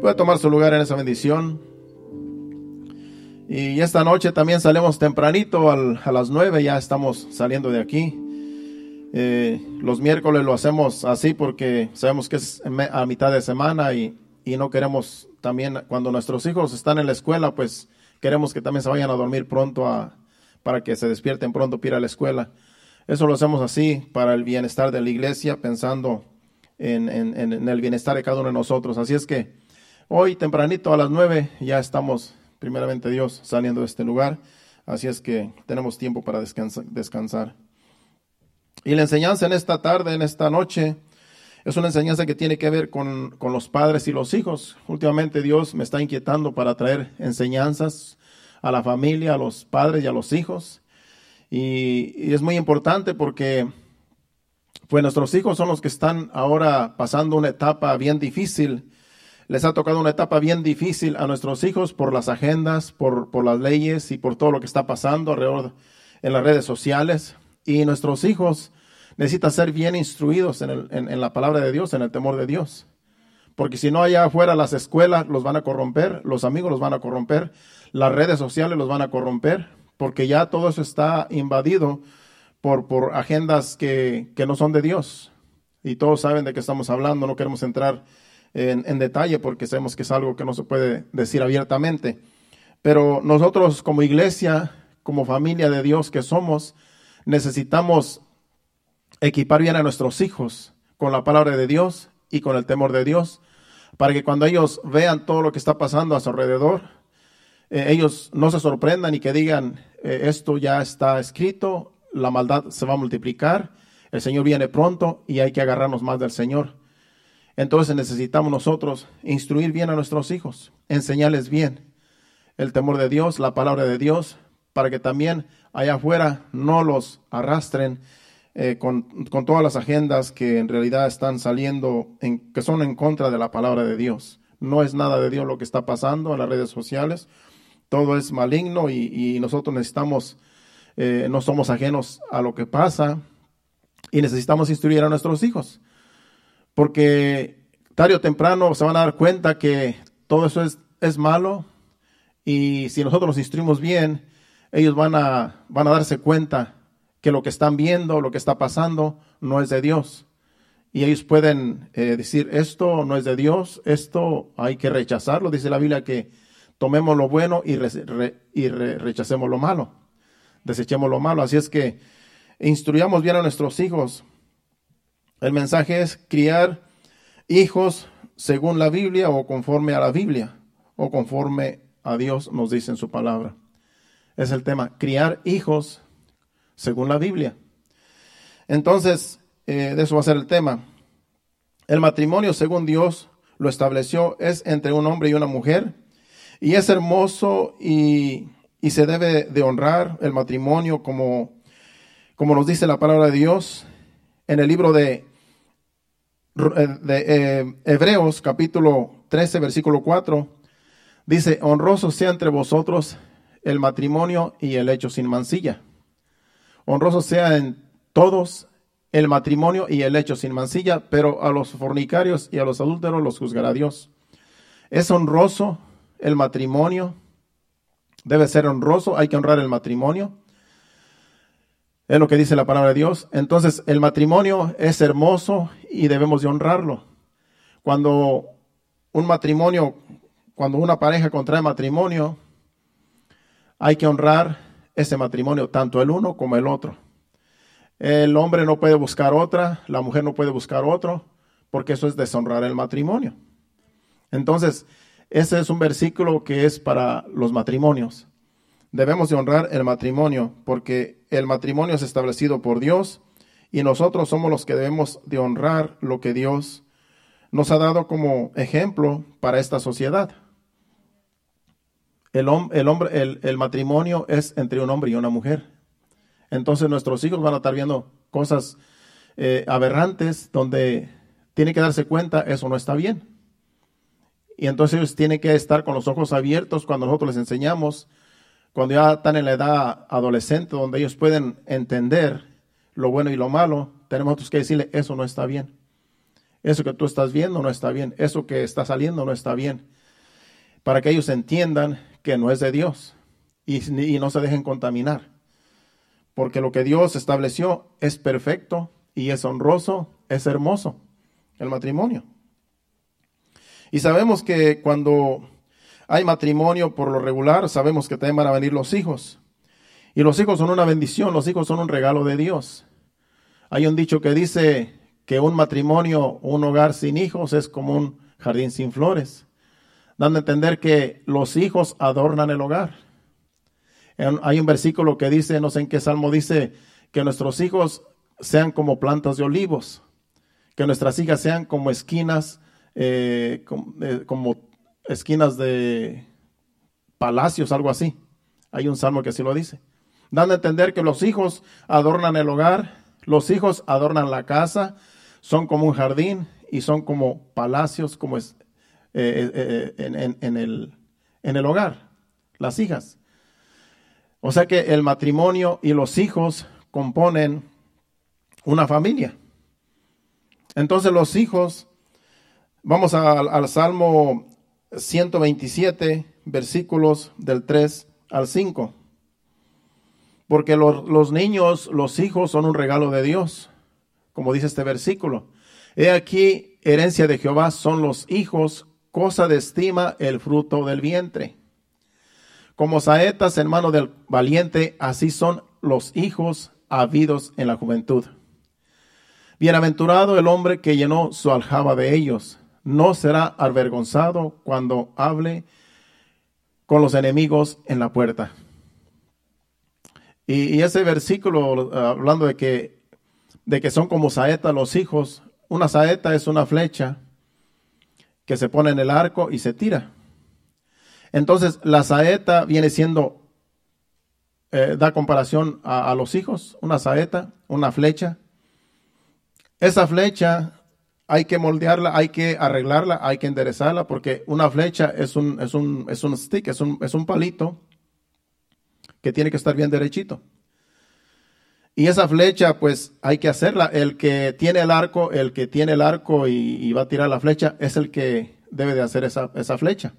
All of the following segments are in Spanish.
Puede tomar su lugar en esa bendición. Y esta noche también salimos tempranito a las nueve, ya estamos saliendo de aquí. Eh, los miércoles lo hacemos así porque sabemos que es a mitad de semana y, y, no queremos también, cuando nuestros hijos están en la escuela, pues queremos que también se vayan a dormir pronto a, para que se despierten pronto para ir a la escuela. Eso lo hacemos así para el bienestar de la iglesia, pensando en, en el bienestar de cada uno de nosotros. Así es que hoy tempranito a las nueve ya estamos primeramente Dios, saliendo de este lugar. Así es que tenemos tiempo para descansar. Y la enseñanza en esta tarde, en esta noche, es una enseñanza que tiene que ver con, los padres y los hijos. Últimamente Dios me está inquietando para traer enseñanzas a la familia, a los padres y a los hijos. Y, y, es muy importante porque pues nuestros hijos son los que están ahora pasando una etapa bien difícil les ha tocado una etapa bien difícil a nuestros hijos por las agendas, por, por las leyes y por todo lo que está pasando alrededor en las redes sociales. Y nuestros hijos necesitan ser bien instruidos en, el, en, la palabra de Dios, en el temor de Dios. Porque si no allá afuera las escuelas los van a corromper, los amigos los van a corromper, las redes sociales los van a corromper, porque ya todo eso está invadido por, por agendas que, que no son de Dios. Y todos saben de qué estamos hablando, no queremos entrar en, detalle porque sabemos que es algo que no se puede decir abiertamente. Pero nosotros como iglesia, como familia de Dios que somos, necesitamos equipar bien a nuestros hijos con la palabra de Dios y con el temor de Dios, para que cuando ellos vean todo lo que está pasando a su alrededor, eh, ellos no se sorprendan y que digan, eh, esto ya está escrito, la maldad se va a multiplicar, el Señor viene pronto y hay que agarrarnos más del Señor. Entonces necesitamos nosotros instruir bien a nuestros hijos, enseñarles bien el temor de Dios, la palabra de Dios, para que también allá afuera no los arrastren eh, con, todas las agendas que en realidad están saliendo, en, que son en contra de la palabra de Dios. No es nada de Dios lo que está pasando en las redes sociales, todo es maligno y, nosotros necesitamos, eh, no somos ajenos a lo que pasa y necesitamos instruir a nuestros hijos porque tarde o temprano se van a dar cuenta que todo eso es, es malo y si nosotros los instruimos bien, ellos van a, van a darse cuenta que lo que están viendo, lo que está pasando, no es de Dios. Y ellos pueden eh, decir, esto no es de Dios, esto hay que rechazarlo. Dice la Biblia que tomemos lo bueno y, y rechacemos lo malo, desechemos lo malo. Así es que instruyamos bien a nuestros hijos el mensaje es criar hijos según la Biblia o conforme a la Biblia o conforme a Dios nos dice en su palabra. Es el tema, criar hijos según la Biblia. Entonces, eh, de eso va a ser el tema. El matrimonio, según Dios lo estableció, es entre un hombre y una mujer. Y es hermoso y, y se debe de honrar el matrimonio como, como nos dice la palabra de Dios en el libro de eh, eh, Hebreos capítulo 13, versículo 4, dice, honroso sea entre vosotros el matrimonio y el hecho sin mancilla. Honroso sea en todos el matrimonio y el hecho sin mancilla, pero a los fornicarios y a los adúlteros los juzgará Dios. Es honroso el matrimonio, debe ser honroso, hay que honrar el matrimonio. Es lo que dice la palabra de Dios. Entonces, el matrimonio es hermoso y debemos de honrarlo. Cuando un matrimonio, cuando una pareja contrae matrimonio, hay que honrar ese matrimonio, tanto el uno como el otro. El hombre no puede buscar otra, la mujer no puede buscar otro, porque eso es deshonrar el matrimonio. Entonces, ese es un versículo que es para los matrimonios debemos de honrar el matrimonio, porque el matrimonio es establecido por Dios y nosotros somos los que debemos de honrar lo que Dios nos ha dado como ejemplo para esta sociedad. El, hombre, el, matrimonio es entre un hombre y una mujer. Entonces nuestros hijos van a estar viendo cosas eh, aberrantes donde tienen que darse cuenta, eso no está bien. Y entonces ellos tienen que estar con los ojos abiertos cuando nosotros les enseñamos cuando ya están en la edad adolescente, donde ellos pueden entender lo bueno y lo malo, tenemos que decirle, eso no está bien. Eso que tú estás viendo no está bien. Eso que está saliendo no está bien. Para que ellos entiendan que no es de Dios y, y no se dejen contaminar. Porque lo que Dios estableció es perfecto y es honroso, es hermoso, el matrimonio. Y sabemos que cuando hay matrimonio por lo regular, sabemos que también van a venir los hijos. Y los hijos son una bendición, los hijos son un regalo de Dios. Hay un dicho que dice que un matrimonio, un hogar sin hijos es como un jardín sin flores, dando a entender que los hijos adornan el hogar. Hay un versículo que dice, no sé en qué salmo dice, que nuestros hijos sean como plantas de olivos, que nuestras hijas sean como esquinas, eh, eh, como, esquinas de palacios, algo así. Hay un salmo que así lo dice. Dando a entender que los hijos adornan el hogar, los hijos adornan la casa, son como un jardín y son como palacios, como es, eh, en, el, en el hogar, las hijas. O sea que el matrimonio y los hijos componen una familia. Entonces los hijos, vamos al Salmo 127, versículos del 3 al 5. Porque los, los niños, los hijos son un regalo de Dios, como dice este versículo. He aquí, herencia de Jehová son los hijos, cosa de estima el fruto del vientre. Como saetas en mano del valiente, así son los hijos habidos en la juventud. Bienaventurado el hombre que llenó su aljaba de ellos. No será avergonzado cuando hable con los enemigos en la puerta. Y, ese versículo, hablando de que, de que son como saetas los hijos, una saeta es una flecha que se pone en el arco y se tira. Entonces, la saeta viene siendo, eh, da comparación a, los hijos, una saeta, una flecha. Esa flecha hay que moldearla, hay que arreglarla, hay que enderezarla, porque una flecha es un, es un, es un stick, es un, es un palito que tiene que estar bien derechito. Y esa flecha, pues hay que hacerla. El que tiene el arco, el que tiene el arco y, va a tirar la flecha, es el que debe de hacer esa, esa flecha.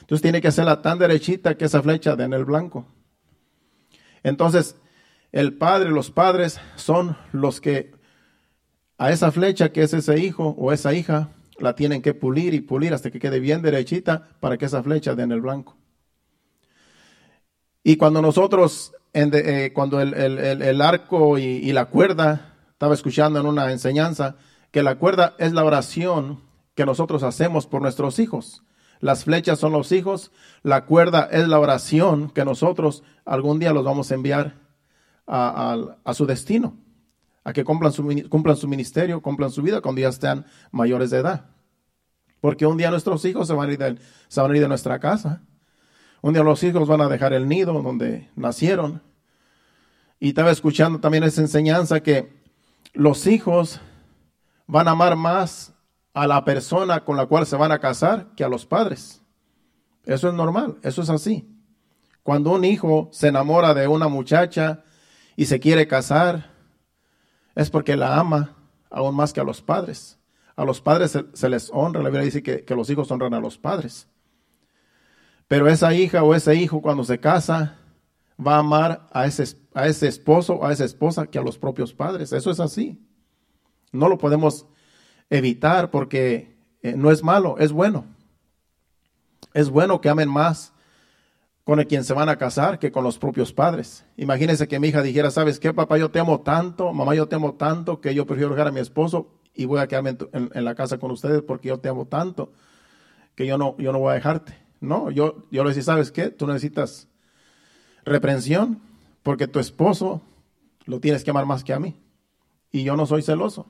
Entonces tiene que hacerla tan derechita que esa flecha den el blanco. Entonces, el padre, los padres son los que a esa flecha que es ese hijo o esa hija, la tienen que pulir y pulir hasta que quede bien derechita para que esa flecha den el blanco. Y cuando nosotros, eh, cuando el, arco y la cuerda, estaba escuchando en una enseñanza, que la cuerda es la oración que nosotros hacemos por nuestros hijos. Las flechas son los hijos, la cuerda es la oración que nosotros algún día los vamos a enviar a, su destino, a que cumplan su, cumplan su ministerio, cumplan su vida cuando ya estén mayores de edad. Porque un día nuestros hijos se van, a ir de, se van a ir de nuestra casa. Un día los hijos van a dejar el nido donde nacieron. Y estaba escuchando también esa enseñanza que los hijos van a amar más a la persona con la cual se van a casar que a los padres. Eso es normal, eso es así. Cuando un hijo se enamora de una muchacha y se quiere casar, es porque la ama aún más que a los padres. A los padres se, les honra, la Biblia dice que, los hijos honran a los padres. Pero esa hija o ese hijo cuando se casa va a amar a ese, a ese esposo o a esa esposa que a los propios padres. Eso es así. No lo podemos evitar porque eh, no es malo, es bueno. Es bueno que amen más con el quien se van a casar que con los propios padres. Imagínense que mi hija dijera, ¿sabes qué, papá? Yo te amo tanto, mamá, yo te amo tanto que yo prefiero dejar a mi esposo y voy a quedarme en, la casa con ustedes porque yo te amo tanto que yo no, yo no voy a dejarte. No, yo, yo le decía, ¿sabes qué? Tú necesitas reprensión porque tu esposo lo tienes que amar más que a mí. Y yo no soy celoso.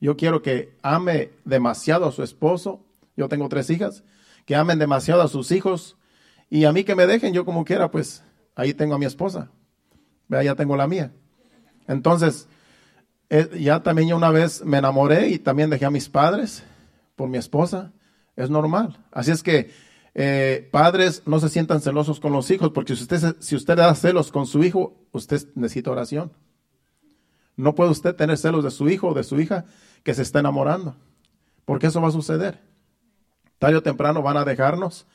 Yo quiero que ame demasiado a su esposo. Yo tengo tres hijas. Que amen demasiado a sus hijos. Y a mí que me dejen, yo como quiera, pues ahí tengo a mi esposa. Vea, ya tengo la mía. Entonces, eh, ya también yo una vez me enamoré y también dejé a mis padres por mi esposa. Es normal. Así es que, eh, padres, no se sientan celosos con los hijos, porque si usted, si usted da celos con su hijo, usted necesita oración. No puede usted tener celos de su hijo o de su hija que se está enamorando. porque eso va a suceder. Tarde o temprano van a dejarnos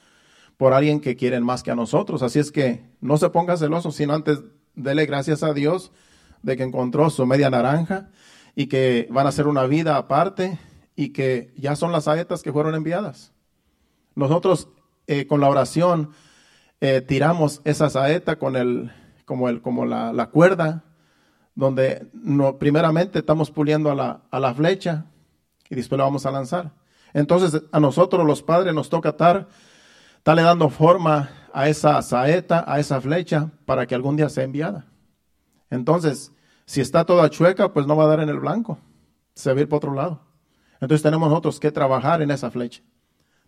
por alguien que quieren más que a nosotros. Así es que no se ponga celoso, sino antes dele gracias a Dios de que encontró su media naranja y que van a hacer una vida aparte y que ya son las saetas que fueron enviadas. Nosotros eh, con la oración eh, tiramos esa saeta con el, como, el, como la, cuerda, donde primeramente estamos puliendo a la, a la flecha y después la vamos a lanzar. Entonces a nosotros los padres nos toca estar, estarle dando forma a esa saeta, a esa flecha, para que algún día sea enviada. Entonces, si está toda chueca, pues no va a dar en el blanco, se va a ir por otro lado. Entonces tenemos nosotros que trabajar en esa flecha,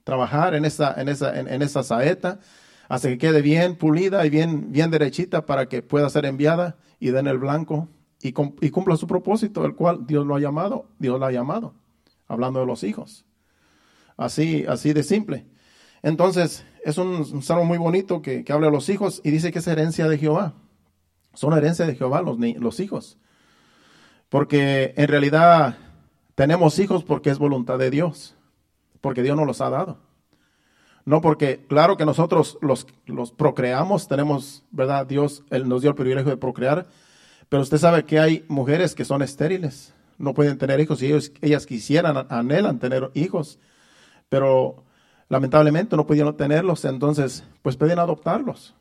trabajar en esa, en esa, en, esa saeta, hasta que quede bien pulida y bien, bien derechita para que pueda ser enviada y den el blanco y, y cumpla su propósito, el cual Dios lo ha llamado, Dios lo ha llamado, hablando de los hijos. Así, así de simple. Entonces, es un, salmo muy bonito que, que, habla de los hijos y dice que es herencia de Jehová. Son herencia de Jehová los, los hijos. Porque en realidad tenemos hijos porque es voluntad de Dios, porque Dios nos los ha dado. No porque, claro que nosotros los, los procreamos, tenemos, ¿verdad? Dios él nos dio el privilegio de procrear, pero usted sabe que hay mujeres que son estériles, no pueden tener hijos y ellas quisieran, anhelan tener hijos, pero lamentablemente no pudieron tenerlos, entonces pues pueden adoptarlos.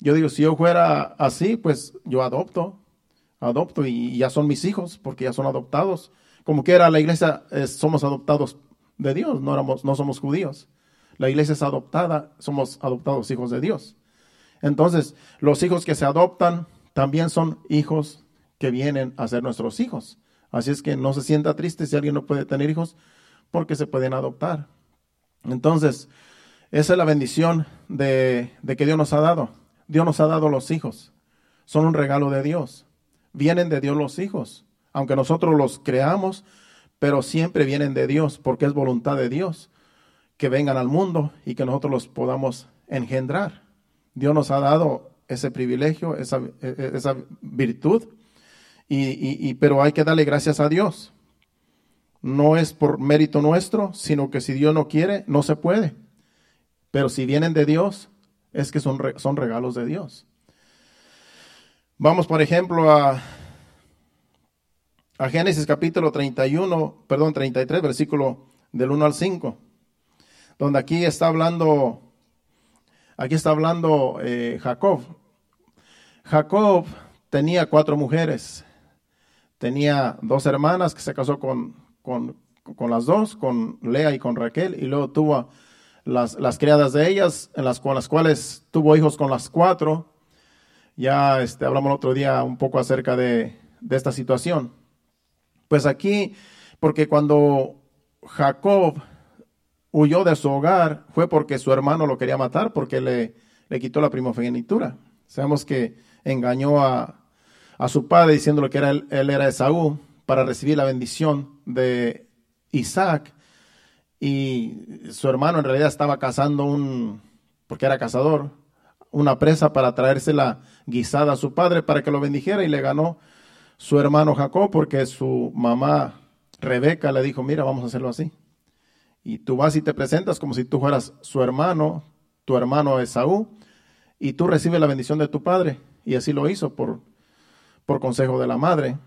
Yo digo, si yo fuera así, pues yo adopto, adopto y ya son mis hijos porque ya son adoptados como que era la iglesia, somos adoptados de Dios, no, éramos, no somos judíos. La iglesia es adoptada, somos adoptados hijos de Dios. Entonces, los hijos que se adoptan también son hijos que vienen a ser nuestros hijos. Así es que no se sienta triste si alguien no puede tener hijos porque se pueden adoptar. Entonces, esa es la bendición de, que Dios nos ha dado. Dios nos ha dado los hijos. Son un regalo de Dios. Vienen de Dios los hijos aunque nosotros los creamos, pero siempre vienen de Dios, porque es voluntad de Dios que vengan al mundo y que nosotros los podamos engendrar. Dios nos ha dado ese privilegio, esa, e, e, virtud, y, pero hay que darle gracias a Dios. No es por mérito nuestro, sino que si Dios no quiere, no se puede. Pero si vienen de Dios, es que son, son regalos de Dios. Vamos, por ejemplo, a a Génesis capítulo 31, perdón, 33, versículo del 1 al 5, donde aquí está hablando, aquí está hablando eh, Jacob. Jacob tenía cuatro mujeres, tenía dos hermanas que se casó con, con, las dos, con Lea y con Raquel, y luego tuvo las, las criadas de ellas, en las, con las cuales tuvo hijos con las cuatro. Ya este, hablamos el otro día un poco acerca de, de esta situación. Pues aquí, porque cuando Jacob huyó de su hogar fue porque su hermano lo quería matar, porque le, le quitó la primogenitura. Sabemos que engañó a, su padre diciéndole que era él, era Esaú para recibir la bendición de Isaac. Y su hermano en realidad estaba cazando un, porque era cazador, una presa para traérsela guisada a su padre para que lo bendijera y le ganó su hermano Jacob porque su mamá Rebeca le dijo, mira, vamos a hacerlo así. Y tú vas y te presentas como si tú fueras su hermano, tu hermano Esaú, y tú recibes la bendición de tu padre. Y así lo hizo por, por consejo de la madre.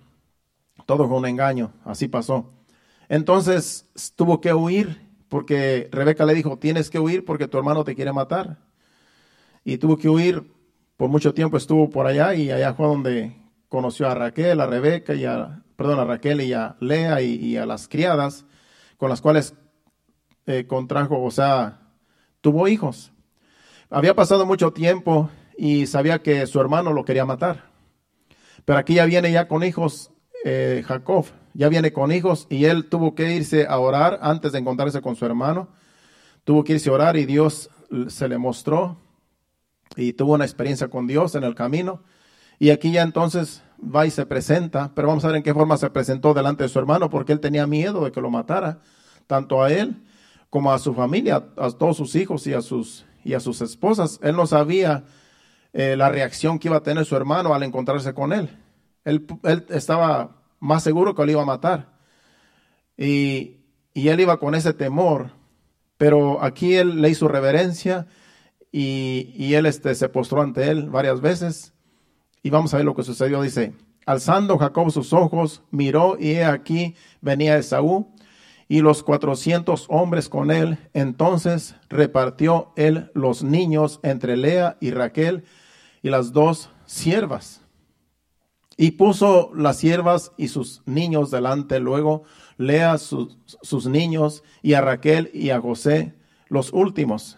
Todo fue un engaño, así pasó. Entonces tuvo que huir porque Rebeca le dijo, tienes que huir porque tu hermano te quiere matar. Y tuvo que huir, por mucho tiempo estuvo por allá y allá fue donde conoció a Raquel, a Rebeca y a, perdón, a Raquel y a Lea y, a las criadas con las cuales eh, contrajo, o sea, tuvo hijos. Había pasado mucho tiempo y sabía que su hermano lo quería matar. Pero aquí ya viene ya con hijos eh, Jacob, ya viene con hijos y él tuvo que irse a orar antes de encontrarse con su hermano. Tuvo que irse a orar y Dios se le mostró y tuvo una experiencia con Dios en el camino y aquí ya entonces va y se presenta, pero vamos a ver en qué forma se presentó delante de su hermano, porque él tenía miedo de que lo matara, tanto a él como a su familia, a todos sus hijos y a sus, y a sus esposas. Él no sabía eh, la reacción que iba a tener su hermano al encontrarse con él. Él. Estaba más seguro que lo iba a matar. Y él iba con ese temor, pero aquí él le hizo reverencia y, y él este, se postró ante él varias veces. Y vamos a ver lo que sucedió. Dice, alzando Jacob sus ojos, miró y he aquí venía Esaú y los cuatrocientos hombres con él. Entonces repartió él los niños entre Lea y Raquel y las dos siervas. Y puso las siervas y sus niños delante, luego Lea sus, sus niños y a Raquel y a José los últimos.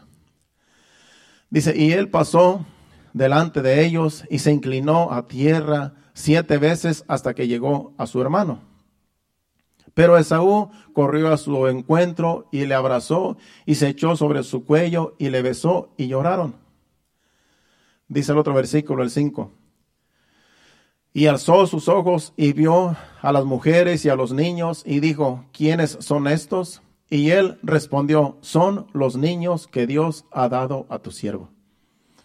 Dice, y él pasó delante de ellos y se inclinó a tierra siete veces hasta que llegó a su hermano. Pero Esaú corrió a su encuentro y le abrazó y se echó sobre su cuello y le besó y lloraron. Dice el otro versículo, el 5. Y alzó sus ojos y vio a las mujeres y a los niños y dijo, ¿quiénes son estos? Y él respondió, son los niños que Dios ha dado a tu siervo.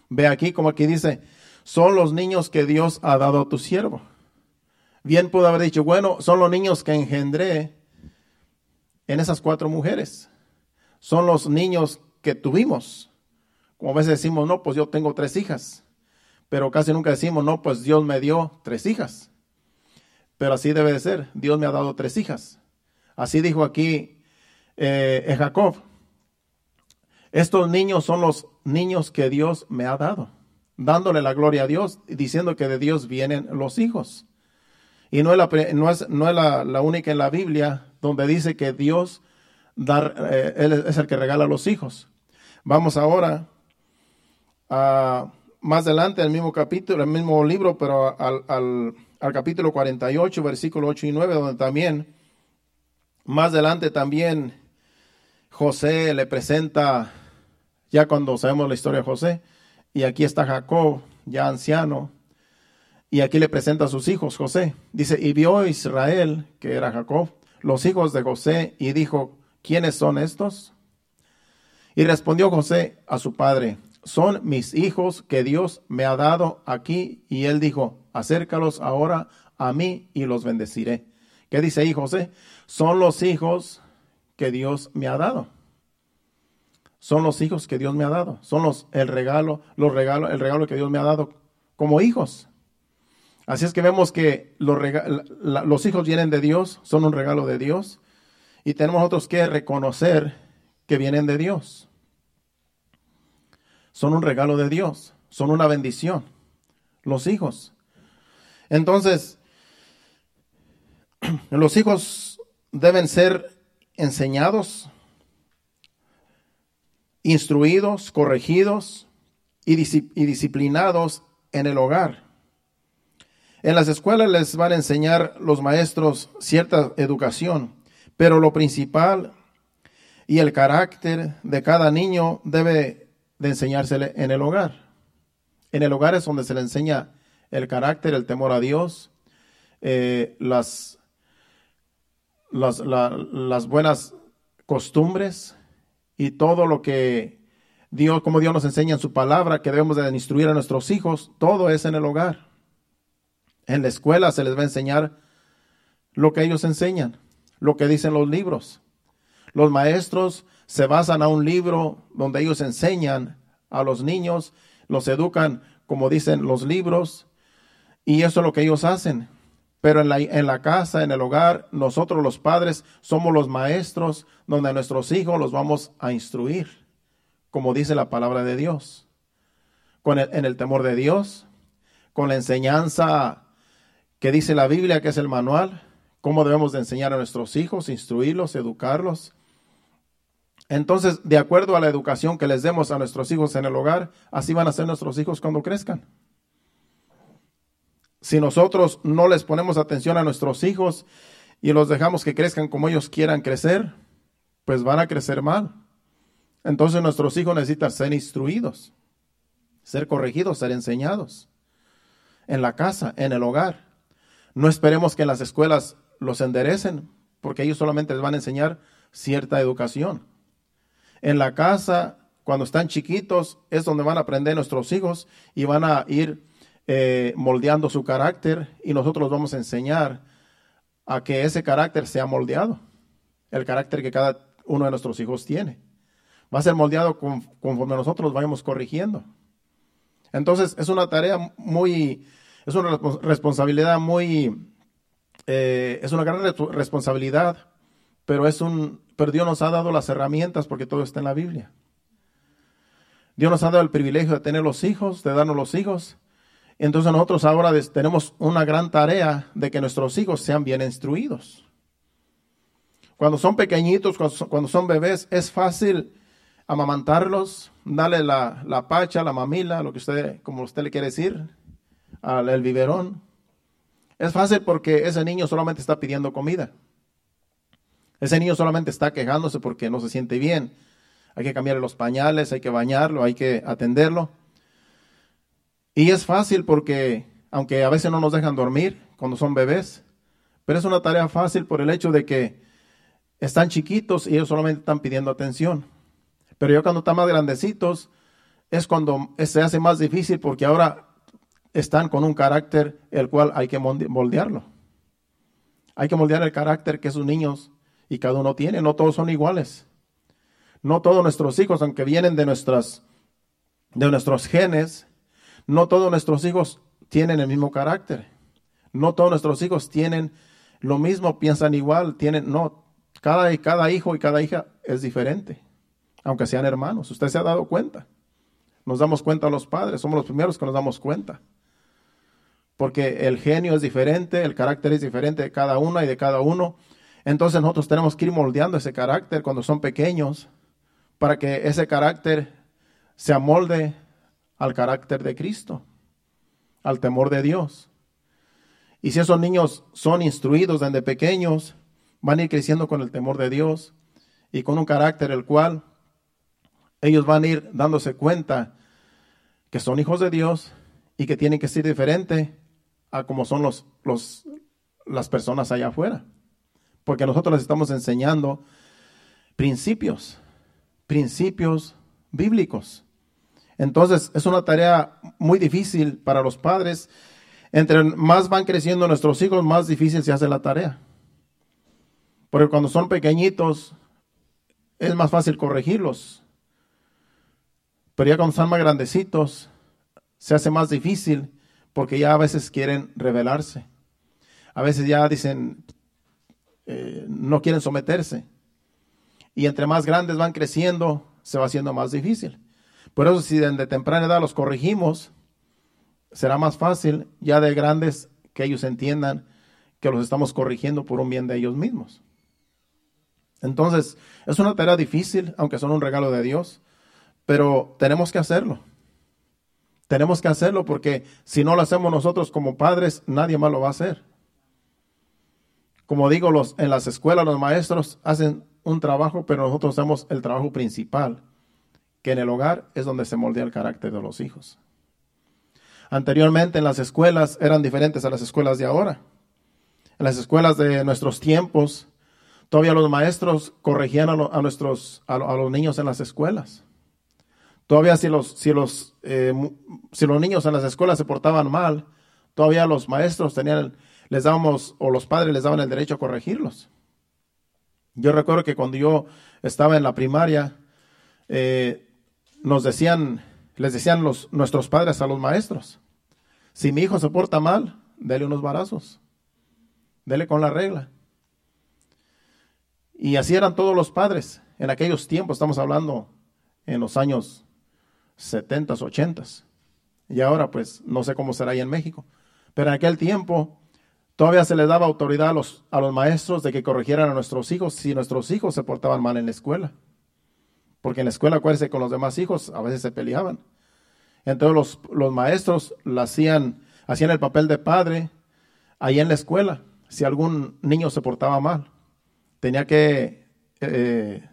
Ve aquí como aquí dice, son los niños que Dios ha dado a tu siervo. Bien pudo haber dicho, bueno, son los niños que engendré en esas cuatro mujeres. Son los niños que tuvimos. Como a veces decimos, no, pues yo tengo tres hijas. Pero casi nunca decimos, no, pues Dios me dio tres hijas. Pero así debe de ser. Dios me ha dado tres hijas. Así dijo aquí eh, Jacob. Estos niños son los niños que Dios me ha dado, dándole la gloria a Dios, diciendo que de Dios vienen los hijos. Y no es la, no es, no es la, única en la Biblia donde dice que Dios dar, eh, es el que regala los hijos. Vamos ahora a más adelante, el mismo capítulo, el mismo libro, pero al, al, al capítulo 48, versículo 8 y 9, donde también, más adelante también José le presenta, ya cuando sabemos la historia de José, y aquí está Jacob, ya anciano, y aquí le presenta a sus hijos José. Dice, y vio Israel, que era Jacob, los hijos de José, y dijo, ¿quiénes son estos? Y respondió José a su padre, son mis hijos que Dios me ha dado aquí. Y él dijo, acércalos ahora a mí y los bendeciré. ¿Qué dice ahí José? Son los hijos que Dios me ha dado. Son los hijos que Dios me ha dado. Son los el regalo, los regalos, el regalo que Dios me ha dado como hijos. Así es que vemos que los, los hijos vienen de Dios, son un regalo de Dios, y tenemos nosotros que reconocer que vienen de Dios. Son un regalo de Dios, son una bendición, los hijos. Entonces, los hijos deben ser enseñados, instruidos, corregidos y, disciplinados en el hogar. En las escuelas les van a enseñar los maestros cierta educación, pero lo principal y el carácter de cada niño debe de enseñársele en el hogar. En el hogar es donde se le enseña el carácter, el temor a Dios, eh, las, las, las buenas costumbres y todo lo que Dios, como Dios nos enseña en su palabra, que debemos de instruir a nuestros hijos, todo es en el hogar. En la escuela se les va a enseñar lo que ellos enseñan, lo que dicen los libros. Los maestros se basan a un libro donde ellos enseñan a los niños, los educan como dicen los libros, y eso es lo que ellos hacen. Pero en la, en la casa, en el hogar, nosotros los padres somos los maestros donde nuestros hijos los vamos a instruir, como dice la palabra de Dios, con en el temor de Dios, con la enseñanza que dice la Biblia, que es el manual, cómo debemos de enseñar a nuestros hijos, instruirlos, educarlos. Entonces, de acuerdo a la educación que les demos a nuestros hijos en el hogar, así van a ser nuestros hijos cuando crezcan. Si nosotros no les ponemos atención a nuestros hijos y los dejamos que crezcan como ellos quieran crecer, pues van a crecer mal. Entonces nuestros hijos necesitan ser instruidos, ser corregidos, ser enseñados en la casa, en el hogar. No esperemos que en las escuelas los enderecen, porque ellos solamente les van a enseñar cierta educación. En la casa, cuando están chiquitos, es donde van a aprender nuestros hijos y van a ir eh, moldeando su carácter y nosotros vamos a enseñar a que ese carácter sea moldeado. el carácter que cada uno de nuestros hijos tiene. Va a ser moldeado conforme nosotros vayamos corrigiendo. Entonces es una tarea muy, es una responsabilidad muy, eh, es una gran responsabilidad, pero es un, pero Dios nos ha dado las herramientas porque todo está en la Biblia. Dios nos ha dado el privilegio de tener los hijos, de darnos los hijos. Entonces nosotros ahora tenemos una gran tarea de que nuestros hijos sean bien instruidos. Cuando son pequeñitos, cuando son bebés, es fácil amamantarlos, darle la, pacha, la mamila, lo que usted, como usted le quiere decir, al el biberón. Es fácil porque ese niño solamente está pidiendo comida. Ese niño solamente está quejándose porque no se siente bien. Hay que cambiarle los pañales, hay que bañarlo, hay que atenderlo. Y es fácil porque, aunque a veces no nos dejan dormir cuando son bebés, pero es una tarea fácil por el hecho de que están chiquitos y ellos solamente están pidiendo atención. Pero ya cuando están más grandecitos, es cuando se hace más difícil porque ahora están con un carácter el cual hay que moldearlo. Hay que moldear el carácter que sus niños y cada uno tiene. No todos son iguales. No todos nuestros hijos, aunque vienen de nuestras de nuestros genes, no todos nuestros hijos tienen el mismo carácter. No todos nuestros hijos tienen lo mismo, piensan igual, tienen no, cada cada hijo y cada hija es diferente aunque sean hermanos. Usted se ha dado cuenta. Nos damos cuenta los padres, somos los primeros que nos damos cuenta. Porque el genio es diferente, el carácter es diferente de cada una y de cada uno. Entonces nosotros tenemos que ir moldeando ese carácter cuando son pequeños para que ese carácter se amolde al carácter de Cristo, al temor de Dios. Y si esos niños son instruidos desde pequeños, van a ir creciendo con el temor de Dios y con un carácter el cual ellos van a ir dándose cuenta que son hijos de Dios y que tienen que ser diferentes a como son los, los, las personas allá afuera. Porque nosotros les estamos enseñando principios, principios bíblicos. Entonces es una tarea muy difícil para los padres. Entre más van creciendo nuestros hijos, más difícil se hace la tarea. Porque cuando son pequeñitos, es más fácil corregirlos. Pero ya cuando están más grandecitos, se hace más difícil porque ya a veces quieren rebelarse. A veces ya dicen, eh, no quieren someterse. Y entre más grandes van creciendo, se va haciendo más difícil. Por eso si desde temprana edad los corregimos, será más fácil ya de grandes que ellos entiendan que los estamos corrigiendo por un bien de ellos mismos. Entonces, es una tarea difícil, aunque son un regalo de Dios. Pero tenemos que hacerlo. Tenemos que hacerlo porque si no lo hacemos nosotros como padres, nadie más lo va a hacer. Como digo, los, en las escuelas los maestros hacen un trabajo, pero nosotros hacemos el trabajo principal, que en el hogar es donde se moldea el carácter de los hijos. Anteriormente en las escuelas eran diferentes a las escuelas de ahora. En las escuelas de nuestros tiempos, todavía los maestros corregían a, nuestros, a los niños en las escuelas. Todavía si los, si los, eh, si los niños en las escuelas se portaban mal, todavía los maestros tenían, les dábamos, o los padres les daban el derecho a corregirlos. Yo recuerdo que cuando yo estaba en la primaria, eh, nos decían, les decían nuestros padres a los maestros, si mi hijo se porta mal, dele unos barazos, dele con la regla. Y así eran todos los padres. En aquellos tiempos, estamos hablando en los años 70s, 80s. Y ahora pues no sé cómo será ahí en México. Pero en aquel tiempo todavía se les daba autoridad a los, a los maestros de que corrigieran a nuestros hijos si nuestros hijos se portaban mal en la escuela. Porque en la escuela, acuérdense, con los demás hijos a veces se peleaban. Entonces los, los maestros hacían, hacían el papel de padre ahí en la escuela. Si algún niño se portaba mal, tenía que eh,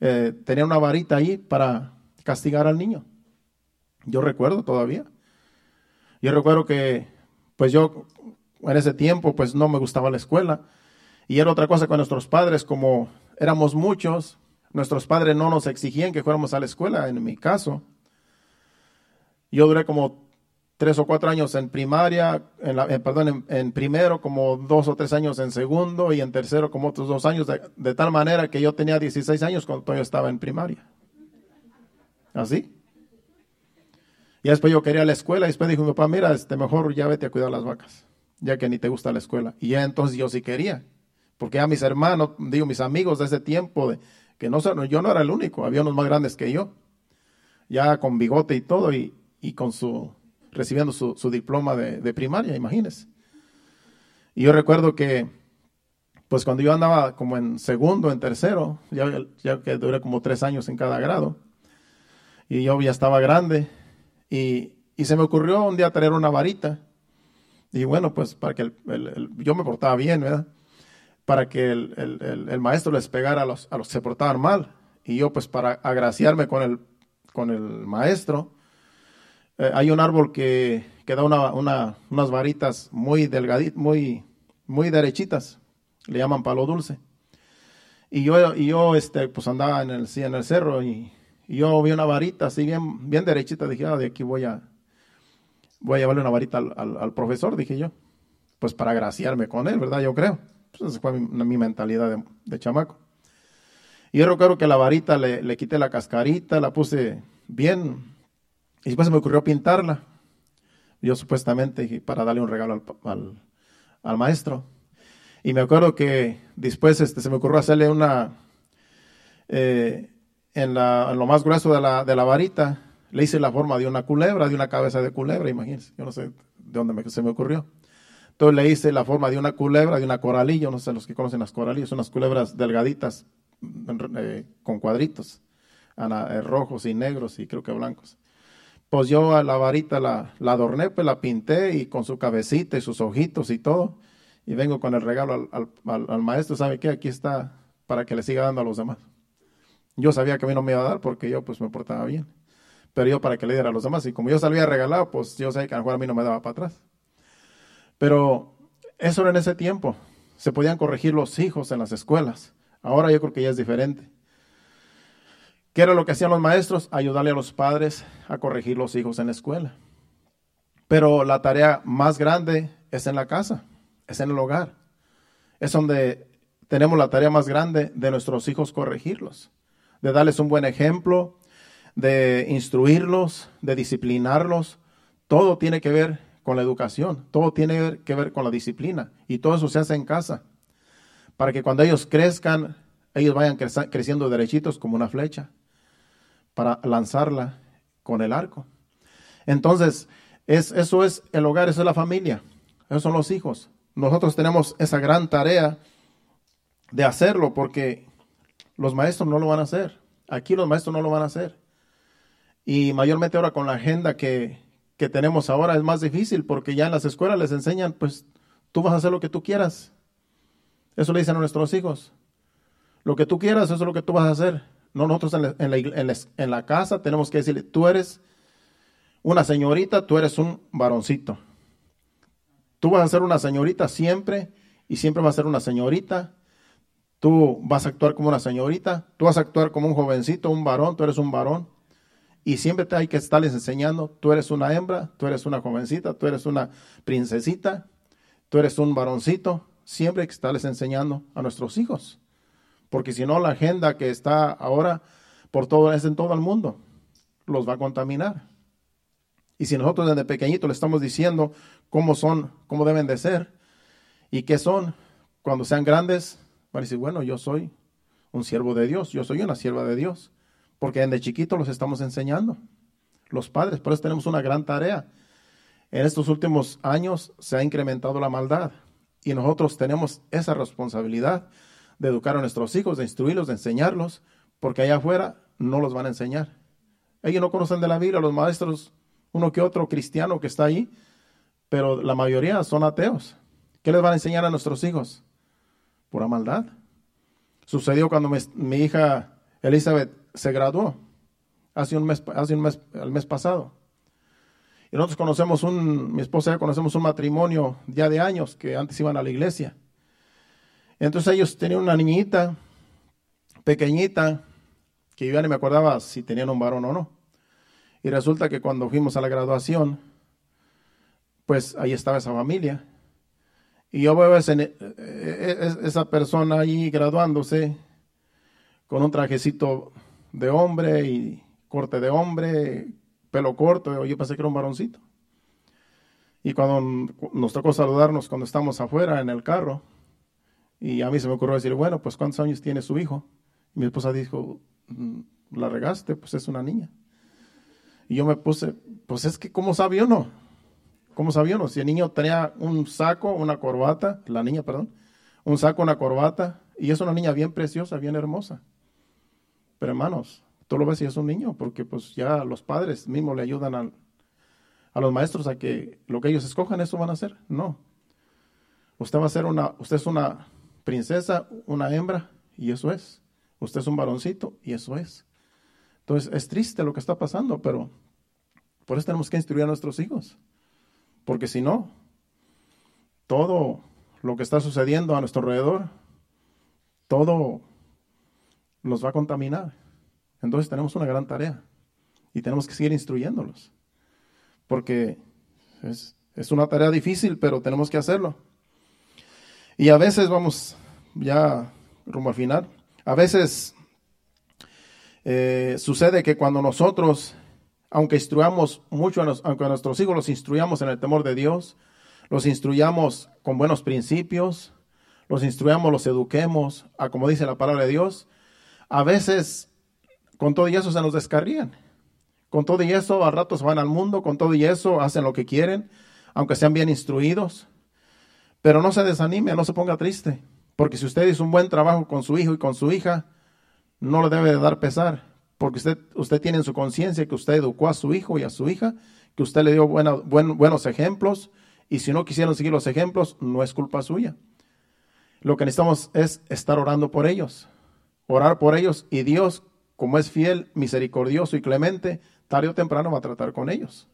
eh, tener una varita ahí para castigar al niño. Yo recuerdo todavía. Yo recuerdo que, pues yo en ese tiempo, pues no me gustaba la escuela. Y era otra cosa con nuestros padres, como éramos muchos, nuestros padres no nos exigían que fuéramos a la escuela, en mi caso. Yo duré como tres o cuatro años en primaria, en la, perdón, en, primero, como dos o tres años en segundo y en tercero como otros dos años, de, tal manera que yo tenía 16 años cuando yo estaba en primaria. ¿Así? Y después yo quería la escuela y después dijo mi papá, mira, este, mejor ya vete a cuidar las vacas, ya que ni te gusta la escuela. Y ya entonces yo sí quería, porque a mis hermanos, digo, mis amigos de ese tiempo, de, que no yo no era el único, había unos más grandes que yo, ya con bigote y todo y, y con su recibiendo su, diploma de, primaria, imagínense. Y yo recuerdo que, pues cuando yo andaba como en segundo, en tercero, ya, ya que duré como tres años en cada grado, y yo ya estaba grande, y, se me ocurrió un día traer una varita, y bueno, pues para que el, yo me portaba bien, ¿verdad? Para que el, maestro les pegara a los, a los que se portaban mal, y yo pues para agraciarme con el, con el maestro, eh, hay un árbol que, que da una, unas varitas muy delgaditas, muy, muy derechitas, le llaman palo dulce. Y yo, y yo este, pues andaba en el, en el cerro y, yo vi una varita así bien, bien derechita, dije, ah, de aquí voy a, voy a llevarle una varita al, profesor, dije yo, pues para agraciarme con él, ¿verdad? Yo creo. Pues esa fue mi, mentalidad de, chamaco. Y yo recuerdo que la varita le, le quité la cascarita, la puse bien, y después se me ocurrió pintarla. Yo supuestamente para darle un regalo al, maestro. Y me acuerdo que después este, se me ocurrió hacerle una, eh, en, lo más grueso de la, de la varita, le hice la forma de una culebra, de una cabeza de culebra, imagínense. Yo no sé de dónde se me ocurrió. Entonces le hice la forma de una culebra, de una coralillo, no sé los que conocen las coralillas, son unas culebras delgaditas eh, con cuadritos, eh, rojos y negros y creo que blancos. Pues yo a la varita la, adorné, pues la pinté y con su cabecita y sus ojitos y todo. Y vengo con el regalo al, al, maestro, ¿sabe qué? Aquí está para que le siga dando a los demás. Yo sabía que a mí no me iba a dar porque yo pues me portaba bien. Pero yo para que le diera a los demás. Y como yo salía regalado, pues yo sé que a lo mejor a mí no me daba para atrás. Pero eso era en ese tiempo. Se podían corregir los hijos en las escuelas. Ahora yo creo que ya es diferente. ¿Qué era lo que hacían los maestros? Ayudarle a los padres a corregir los hijos en la escuela. Pero la tarea más grande es en la casa, es en el hogar. Es donde tenemos la tarea más grande de nuestros hijos corregirlos, de darles un buen ejemplo, de instruirlos, de disciplinarlos. Todo tiene que ver con la educación, todo tiene que ver con la disciplina y todo eso se hace en casa. Para que cuando ellos crezcan, ellos vayan creciendo derechitos como una flecha para lanzarla con el arco. Entonces, es, eso es el hogar, eso es la familia, esos son los hijos. Nosotros tenemos esa gran tarea de hacerlo porque los maestros no lo van a hacer. Aquí los maestros no lo van a hacer. Y mayormente ahora con la agenda que, que tenemos ahora es más difícil porque ya en las escuelas les enseñan, pues tú vas a hacer lo que tú quieras. Eso le dicen a nuestros hijos. Lo que tú quieras, eso es lo que tú vas a hacer. No, nosotros en la, casa tenemos que decirle, tú eres una señorita, tú eres un varoncito. Tú vas a ser una señorita siempre y siempre vas a ser una señorita. Tú vas a actuar como una señorita, tú vas a actuar como un jovencito, un varón, tú eres un varón. Y siempre hay que estarles enseñando, tú eres una hembra, tú eres una jovencita, tú eres una princesita, tú eres un varoncito. Siempre hay que estarles enseñando a nuestros hijos porque si no la agenda que está ahora por todo es en todo el mundo, los va a contaminar. Y si nosotros desde pequeñito le estamos diciendo cómo son, cómo deben de ser y qué son, cuando sean grandes, van a decir, bueno, yo soy un siervo de Dios, yo soy una sierva de Dios, porque desde chiquito los estamos enseñando, los padres, por eso tenemos una gran tarea. En estos últimos años se ha incrementado la maldad y nosotros tenemos esa responsabilidad de educar a nuestros hijos, de instruirlos, de enseñarlos, porque allá afuera no los van a enseñar. Ellos no conocen de la Biblia, los maestros, uno que otro cristiano que está ahí, pero la mayoría son ateos. ¿Qué les van a enseñar a nuestros hijos? Pura maldad. Sucedió cuando mi, hija Elizabeth se graduó, hace un mes, hace un mes, el mes pasado. Y nosotros conocemos un, mi esposa y conocemos un matrimonio ya de años que antes iban a la iglesia. Entonces ellos tenían una niñita pequeñita que yo ni me acordaba si tenían un varón o no. Y resulta que cuando fuimos a la graduación, pues ahí estaba esa familia. Y yo veo ese, e, e, esa persona ahí graduándose con un trajecito de hombre y corte de hombre, pelo corto, yo pensé que era un varoncito. Y cuando nos tocó saludarnos cuando estamos afuera en el carro, y a mí se me ocurrió decir, bueno, pues ¿cuántos años tiene su hijo? Y mi esposa dijo, mm, la regaste, pues es una niña. Y yo me puse, pues es que, ¿cómo sabía uno? ¿Cómo sabía uno? Si el niño tenía un saco, una corbata, la niña, perdón, un saco, una corbata, y es una niña bien preciosa, bien hermosa. Pero hermanos, tú lo ves y es un niño, porque pues ya los padres mismos le ayudan a, a los maestros a que lo que ellos escojan, eso van a hacer. No. Usted va a ser una, usted es una princesa, una hembra, y eso es. Usted es un varoncito, y eso es. Entonces, es triste lo que está pasando, pero por eso tenemos que instruir a nuestros hijos. Porque si no, todo lo que está sucediendo a nuestro alrededor, todo los va a contaminar. Entonces tenemos una gran tarea y tenemos que seguir instruyéndolos. Porque es, es una tarea difícil, pero tenemos que hacerlo. Y a veces vamos ya rumbo al final. A veces eh, sucede que cuando nosotros, aunque instruyamos mucho, aunque a nuestros hijos los instruyamos en el temor de Dios, los instruyamos con buenos principios, los instruyamos, los eduquemos, a como dice la palabra de Dios, a veces con todo y eso se nos descarrían. Con todo y eso a ratos van al mundo, con todo y eso hacen lo que quieren, aunque sean bien instruidos. Pero no se desanime, no se ponga triste, porque si usted hizo un buen trabajo con su hijo y con su hija, no le debe de dar pesar, porque usted, usted tiene en su conciencia que usted educó a su hijo y a su hija, que usted le dio buenos ejemplos, y si no quisieron seguir los ejemplos, no es culpa suya. Lo que necesitamos es estar orando por ellos, orar por ellos, y Dios, como es fiel, misericordioso y clemente, tarde o temprano va a tratar con ellos.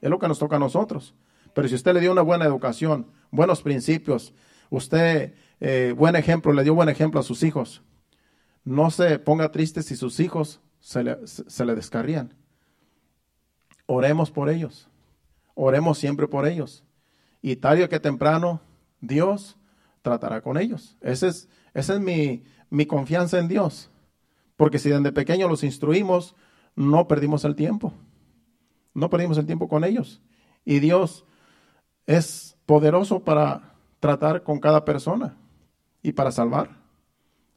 Es lo que nos toca a nosotros. Pero si usted le dio una buena educación, buenos principios, usted, eh, buen ejemplo, le dio buen ejemplo a sus hijos, no se ponga triste si sus hijos se le, descarrían. Oremos por ellos. Oremos siempre por ellos. Y tarde que temprano, Dios tratará con ellos. Esa es, esa es mi, mi confianza en Dios. Porque si desde pequeños los instruimos, no perdimos el tiempo. No perdimos el tiempo con ellos. Y Dios es poderoso para tratar con cada persona y para salvar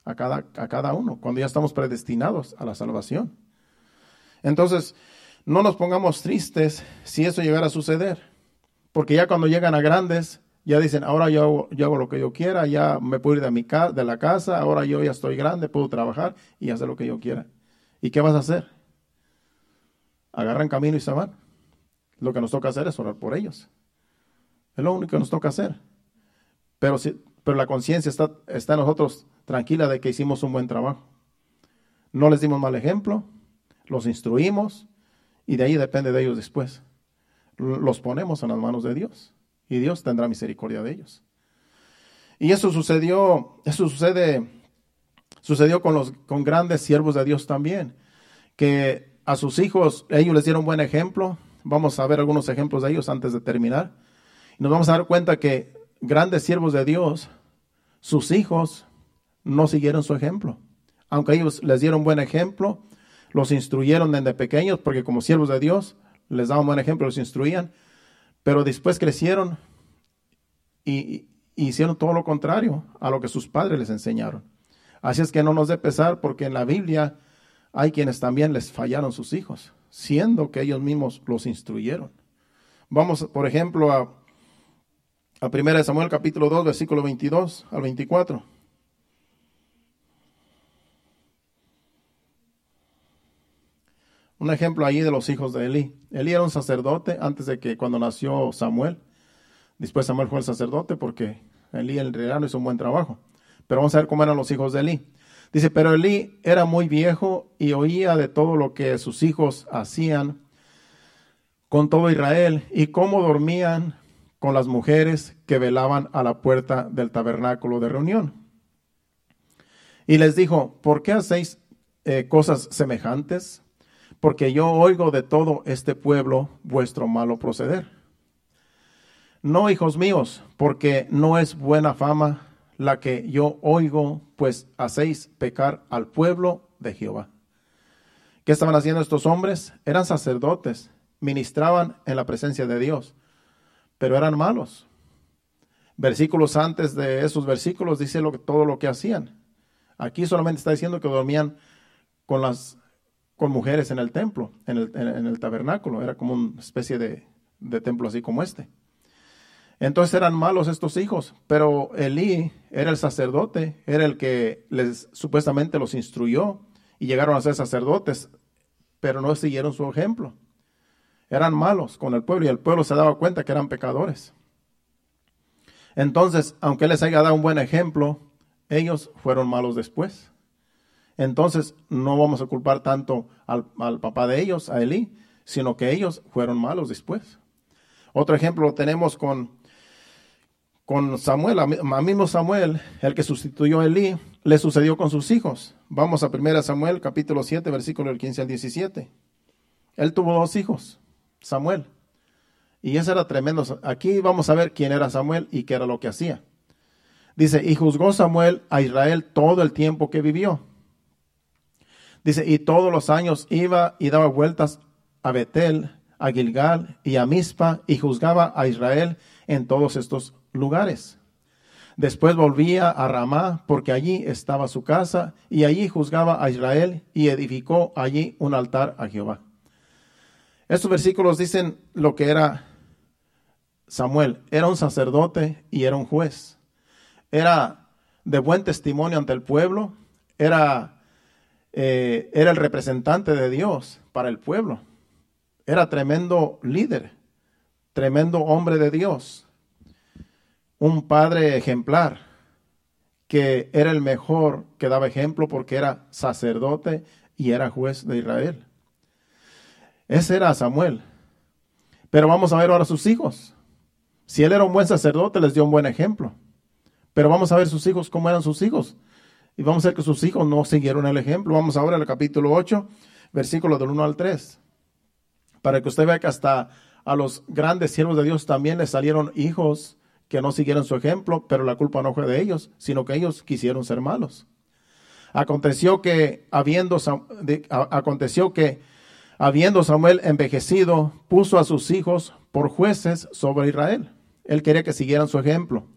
a cada, a cada uno, cuando ya estamos predestinados a la salvación. Entonces, no nos pongamos tristes si eso llegara a suceder, porque ya cuando llegan a grandes, ya dicen, ahora yo hago, yo hago lo que yo quiera, ya me puedo ir de, mi de la casa, ahora yo ya estoy grande, puedo trabajar y hacer lo que yo quiera. ¿Y qué vas a hacer? Agarran camino y se van. Lo que nos toca hacer es orar por ellos. Es lo único que nos toca hacer. Pero, si, pero la conciencia está, está en nosotros tranquila de que hicimos un buen trabajo. No les dimos mal ejemplo, los instruimos y de ahí depende de ellos después. Los ponemos en las manos de Dios y Dios tendrá misericordia de ellos. Y eso sucedió, eso sucede, sucedió con los con grandes siervos de Dios también, que a sus hijos ellos les dieron buen ejemplo. Vamos a ver algunos ejemplos de ellos antes de terminar. Y nos vamos a dar cuenta que grandes siervos de Dios, sus hijos no siguieron su ejemplo. Aunque ellos les dieron buen ejemplo, los instruyeron desde pequeños, porque como siervos de Dios les daban buen ejemplo, los instruían, pero después crecieron y, hicieron todo lo contrario a lo que sus padres les enseñaron. Así es que no nos dé pesar, porque en la Biblia hay quienes también les fallaron sus hijos, siendo que ellos mismos los instruyeron. Vamos, por ejemplo, a, a 1 Samuel capítulo 2, versículo 22 al 24. Un ejemplo ahí de los hijos de Elí. Elí era un sacerdote antes de que cuando nació Samuel. Después Samuel fue el sacerdote porque Elí el realidad hizo un buen trabajo. Pero vamos a ver cómo eran los hijos de Elí. Dice, pero Elí era muy viejo y oía de todo lo que sus hijos hacían con todo Israel y cómo dormían con las mujeres que velaban a la puerta del tabernáculo de reunión. Y les dijo, ¿por qué hacéis eh, cosas semejantes? Porque yo oigo de todo este pueblo vuestro malo proceder. No, hijos míos, porque no es buena fama la que yo oigo, pues hacéis pecar al pueblo de Jehová. ¿Qué estaban haciendo estos hombres? Eran sacerdotes, ministraban en la presencia de Dios, pero eran malos. Versículos antes de esos versículos dice lo que, todo lo que hacían. Aquí solamente está diciendo que dormían con las con mujeres en el templo, en el, tabernáculo. Era como una especie de, de templo así como este. Entonces eran malos estos hijos, pero Elí era el sacerdote, era el que les supuestamente los instruyó y llegaron a ser sacerdotes, pero no siguieron su ejemplo. Eran malos con el pueblo y el pueblo se daba cuenta que eran pecadores. Entonces, aunque les haya dado un buen ejemplo, ellos fueron malos después. Entonces, no vamos a culpar tanto al, papá de ellos, a Elí, sino que ellos fueron malos después. Otro ejemplo lo tenemos con, Samuel, a mismo Samuel, el que sustituyó a Elí, le sucedió con sus hijos. Vamos a 1 Samuel capítulo 7, versículo del 15 al 17. Él tuvo dos hijos, Samuel. Y ese era tremendo. Aquí vamos a ver quién era Samuel y qué era lo que hacía. Dice, y juzgó Samuel a Israel todo el tiempo que vivió. Dice, y todos los años iba y daba vueltas a Betel, a Gilgal y a Mizpa y juzgaba a Israel en todos estos lugares. Después volvía a Ramá, porque allí estaba su casa, y allí juzgaba a Israel y edificó allí un altar a Jehová. Estos versículos dicen lo que era Samuel. Era un sacerdote y era un juez. Era de buen testimonio ante el pueblo. Era, eh, era el representante de Dios para el pueblo. Era tremendo líder, tremendo hombre de Dios un padre ejemplar, que era el mejor, que daba ejemplo porque era sacerdote y era juez de Israel. Ese era Samuel. Pero vamos a ver ahora sus hijos. Si él era un buen sacerdote, les dio un buen ejemplo. Pero vamos a ver sus hijos, cómo eran sus hijos. Y vamos a ver que sus hijos no siguieron el ejemplo. Vamos ahora al capítulo 8, versículo del 1 al 3. Para que usted vea que hasta a los grandes siervos de Dios también les salieron hijos que no siguieron su ejemplo, pero la culpa no fue de ellos, sino que ellos quisieron ser malos. Aconteció que habiendo, aconteció que habiendo Samuel envejecido, puso a sus hijos por jueces sobre Israel. Él quería que siguieran su ejemplo.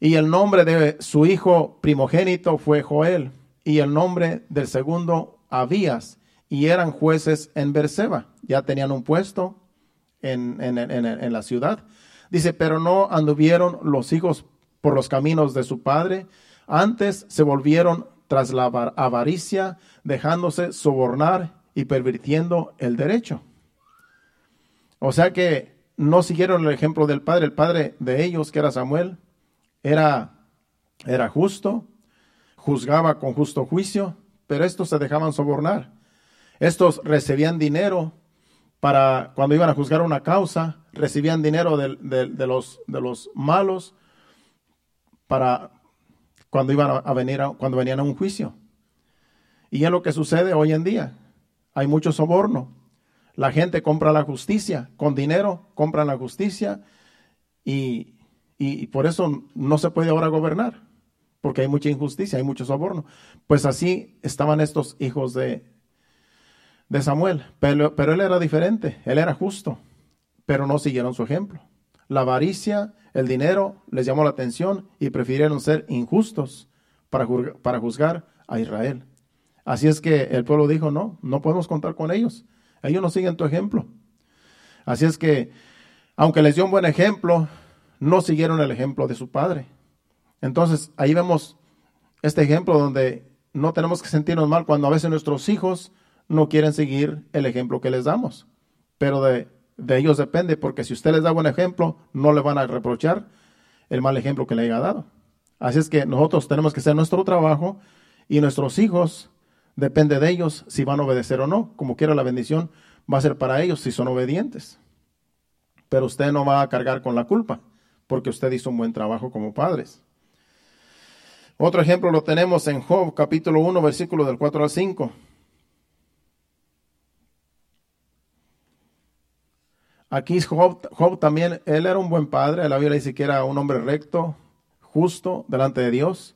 Y el nombre de su hijo primogénito fue Joel, y el nombre del segundo Abías, y eran jueces en Berseba. Ya tenían un puesto en, en la ciudad. Dice, pero no anduvieron los hijos por los caminos de su padre, antes se volvieron tras la avaricia, dejándose sobornar y pervirtiendo el derecho. O sea que no siguieron el ejemplo del padre. El padre de ellos, que era Samuel, era, era justo, juzgaba con justo juicio, pero estos se dejaban sobornar. Estos recibían dinero para cuando iban a juzgar una causa, recibían dinero de, los, de los malos para cuando iban a venir cuando venían a un juicio. Y es lo que sucede hoy en día. Hay mucho soborno. La gente compra la justicia, con dinero compran la justicia y, y por eso no se puede ahora gobernar, porque hay mucha injusticia, hay mucho soborno. Pues así estaban estos hijos de, de Samuel, pero, él era diferente, él era justo, pero no siguieron su ejemplo. La avaricia, el dinero les llamó la atención y prefirieron ser injustos para, para juzgar a Israel. Así es que el pueblo dijo, no, no podemos contar con ellos. Ellos no siguen tu ejemplo. Así es que, aunque les dio un buen ejemplo, no siguieron el ejemplo de su padre. Entonces, ahí vemos este ejemplo donde no tenemos que sentirnos mal cuando a veces nuestros hijos no quieren seguir el ejemplo que les damos. Pero de, ellos depende, porque si usted les da buen ejemplo, no le van a reprochar el mal ejemplo que le haya dado. Así es que nosotros tenemos que hacer nuestro trabajo y nuestros hijos, depende de ellos si van a obedecer o no. Como quiera la bendición va a ser para ellos si son obedientes. Pero usted no va a cargar con la culpa, porque usted hizo un buen trabajo como padres. Otro ejemplo lo tenemos en Job capítulo 1, versículo del 4 al 5. Aquí Job, Job también, él era un buen padre, la Biblia dice que era un hombre recto, justo delante de Dios,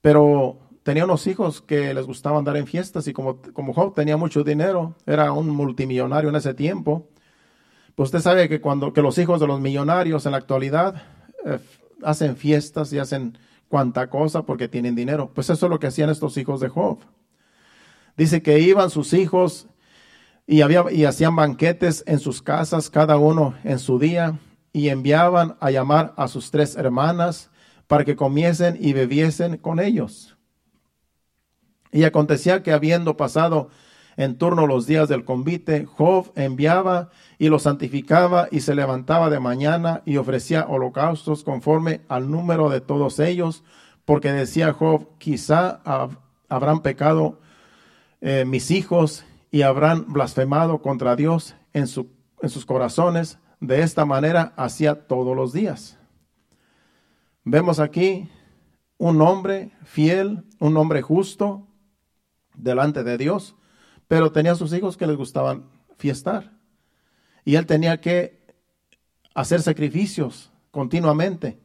pero tenía unos hijos que les gustaba andar en fiestas y como, como Job tenía mucho dinero, era un multimillonario en ese tiempo, pues usted sabe que cuando que los hijos de los millonarios en la actualidad eh, hacen fiestas y hacen cuanta cosa porque tienen dinero. Pues eso es lo que hacían estos hijos de Job. Dice que iban sus hijos y, había, y hacían banquetes en sus casas, cada uno en su día, y enviaban a llamar a sus tres hermanas para que comiesen y bebiesen con ellos. Y acontecía que habiendo pasado en turno los días del convite, Job enviaba y los santificaba y se levantaba de mañana y ofrecía holocaustos conforme al número de todos ellos, porque decía Job, quizá habrán pecado eh, mis hijos y habrán blasfemado contra Dios en, su, en sus corazones. De esta manera hacía todos los días. Vemos aquí un hombre fiel, un hombre justo delante de Dios pero tenía sus hijos que les gustaban fiestar. Y él tenía que hacer sacrificios continuamente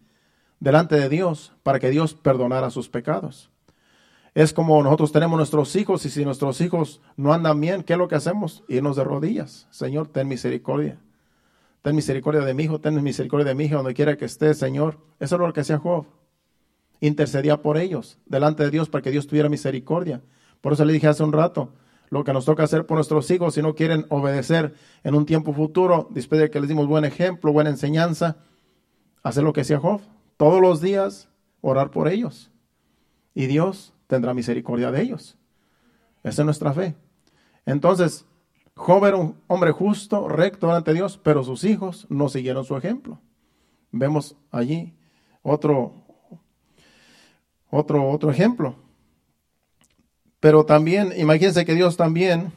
delante de Dios para que Dios perdonara sus pecados. Es como nosotros tenemos nuestros hijos y si nuestros hijos no andan bien, ¿qué es lo que hacemos? Irnos de rodillas. Señor, ten misericordia. Ten misericordia de mi hijo, ten misericordia de mi hija, donde quiera que esté, Señor. Eso es lo que hacía Job. Intercedía por ellos delante de Dios para que Dios tuviera misericordia. Por eso le dije hace un rato, lo que nos toca hacer por nuestros hijos si no quieren obedecer en un tiempo futuro, después de que les dimos buen ejemplo, buena enseñanza, hacer lo que hacía Job. Todos los días orar por ellos. Y Dios tendrá misericordia de ellos. Esa es nuestra fe. Entonces, Job era un hombre justo, recto ante Dios, pero sus hijos no siguieron su ejemplo. Vemos allí otro, otro, otro ejemplo. Pero también, imagínense que Dios también,